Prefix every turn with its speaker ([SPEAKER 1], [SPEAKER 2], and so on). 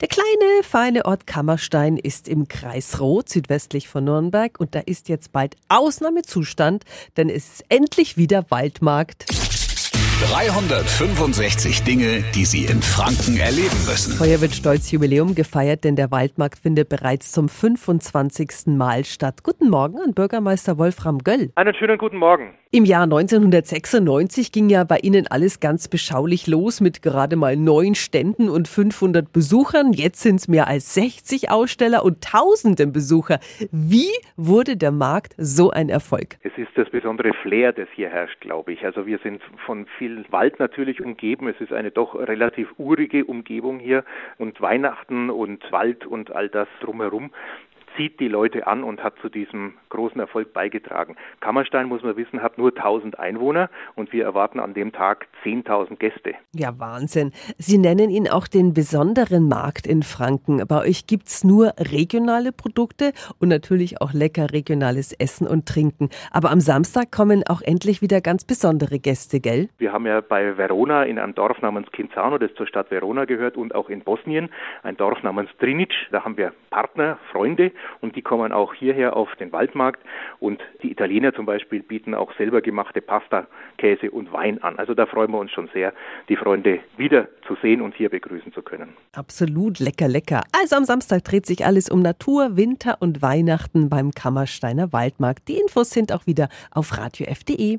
[SPEAKER 1] Der kleine, feine Ort Kammerstein ist im Kreis Roth, südwestlich von Nürnberg. Und da ist jetzt bald Ausnahmezustand, denn es ist endlich wieder Waldmarkt.
[SPEAKER 2] 365 Dinge, die Sie in Franken erleben müssen.
[SPEAKER 1] Heuer wird stolz Jubiläum gefeiert, denn der Waldmarkt findet bereits zum 25. Mal statt. Guten Morgen an Bürgermeister Wolfram Göll.
[SPEAKER 3] Einen schönen guten Morgen.
[SPEAKER 1] Im Jahr 1996 ging ja bei Ihnen alles ganz beschaulich los mit gerade mal neun Ständen und 500 Besuchern. Jetzt sind es mehr als 60 Aussteller und tausenden Besucher. Wie wurde der Markt so ein Erfolg?
[SPEAKER 3] Es ist das besondere Flair, das hier herrscht, glaube ich. Also wir sind von Wald natürlich umgeben. Es ist eine doch relativ urige Umgebung hier und Weihnachten und Wald und all das drumherum zieht die Leute an und hat zu diesem großen Erfolg beigetragen. Kammerstein, muss man wissen, hat nur 1000 Einwohner und wir erwarten an dem Tag 10.000 Gäste.
[SPEAKER 1] Ja, Wahnsinn. Sie nennen ihn auch den besonderen Markt in Franken. Bei euch gibt es nur regionale Produkte und natürlich auch lecker regionales Essen und Trinken. Aber am Samstag kommen auch endlich wieder ganz besondere Gäste, gell?
[SPEAKER 3] Wir haben ja bei Verona in einem Dorf namens Kinzano, das zur Stadt Verona gehört, und auch in Bosnien ein Dorf namens Trinic. Da haben wir Partner, Freunde und die kommen auch hierher auf den Waldmarkt und die Italiener zum Beispiel bieten auch selber gemachte Pasta, Käse und Wein an. Also da freuen wir uns schon sehr, die Freunde wieder zu sehen und hier begrüßen zu können.
[SPEAKER 1] Absolut lecker, lecker. Also am Samstag dreht sich alles um Natur, Winter und Weihnachten beim Kammersteiner Waldmarkt. Die Infos sind auch wieder auf radiof.de.